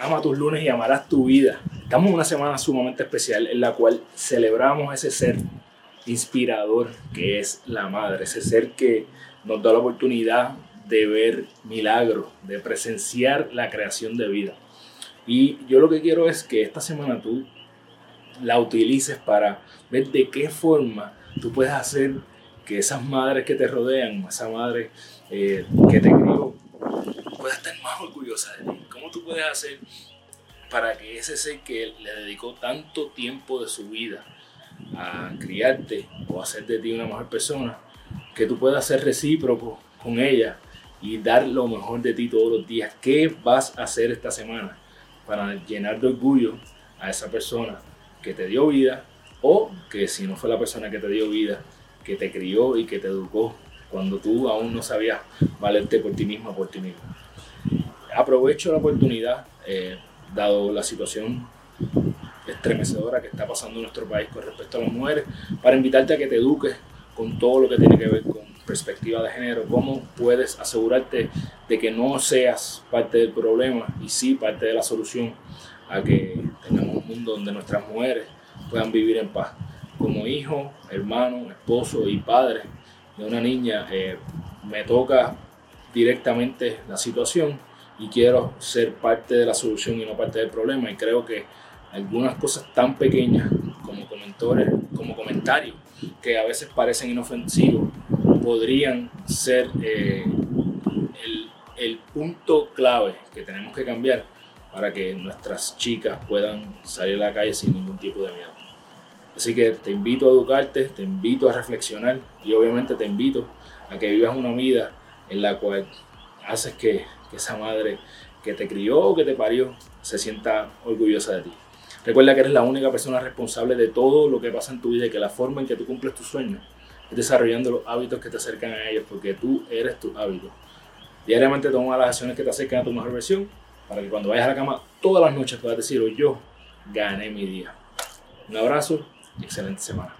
Ama tus lunes y amarás tu vida. Estamos en una semana sumamente especial en la cual celebramos ese ser inspirador que es la madre, ese ser que nos da la oportunidad de ver milagros, de presenciar la creación de vida. Y yo lo que quiero es que esta semana tú la utilices para ver de qué forma tú puedes hacer que esas madres que te rodean, esa madre eh, que te crió, pueda estar más orgullosa de ti. ¿Cómo tú hacer para que ese ser que le dedicó tanto tiempo de su vida a criarte o hacer de ti una mejor persona, que tú puedas ser recíproco con ella y dar lo mejor de ti todos los días? ¿Qué vas a hacer esta semana para llenar de orgullo a esa persona que te dio vida o que si no fue la persona que te dio vida, que te crió y que te educó cuando tú aún no sabías valerte por ti misma, por ti mismo. Aprovecho la oportunidad, eh, dado la situación estremecedora que está pasando en nuestro país con respecto a las mujeres, para invitarte a que te eduques con todo lo que tiene que ver con perspectiva de género, cómo puedes asegurarte de que no seas parte del problema y sí parte de la solución a que tengamos un mundo donde nuestras mujeres puedan vivir en paz. Como hijo, hermano, esposo y padre de una niña, eh, me toca directamente la situación y quiero ser parte de la solución y no parte del problema. Y creo que algunas cosas tan pequeñas como, como comentarios que a veces parecen inofensivos podrían ser eh, el, el punto clave que tenemos que cambiar para que nuestras chicas puedan salir a la calle sin ningún tipo de miedo. Así que te invito a educarte, te invito a reflexionar y obviamente te invito a que vivas una vida en la cual haces que, que esa madre que te crió o que te parió se sienta orgullosa de ti. Recuerda que eres la única persona responsable de todo lo que pasa en tu vida y que la forma en que tú cumples tus sueños es desarrollando los hábitos que te acercan a ellos, porque tú eres tu hábito. Diariamente toma las acciones que te acercan a tu mejor versión para que cuando vayas a la cama todas las noches puedas decir, yo gané mi día. Un abrazo y excelente semana.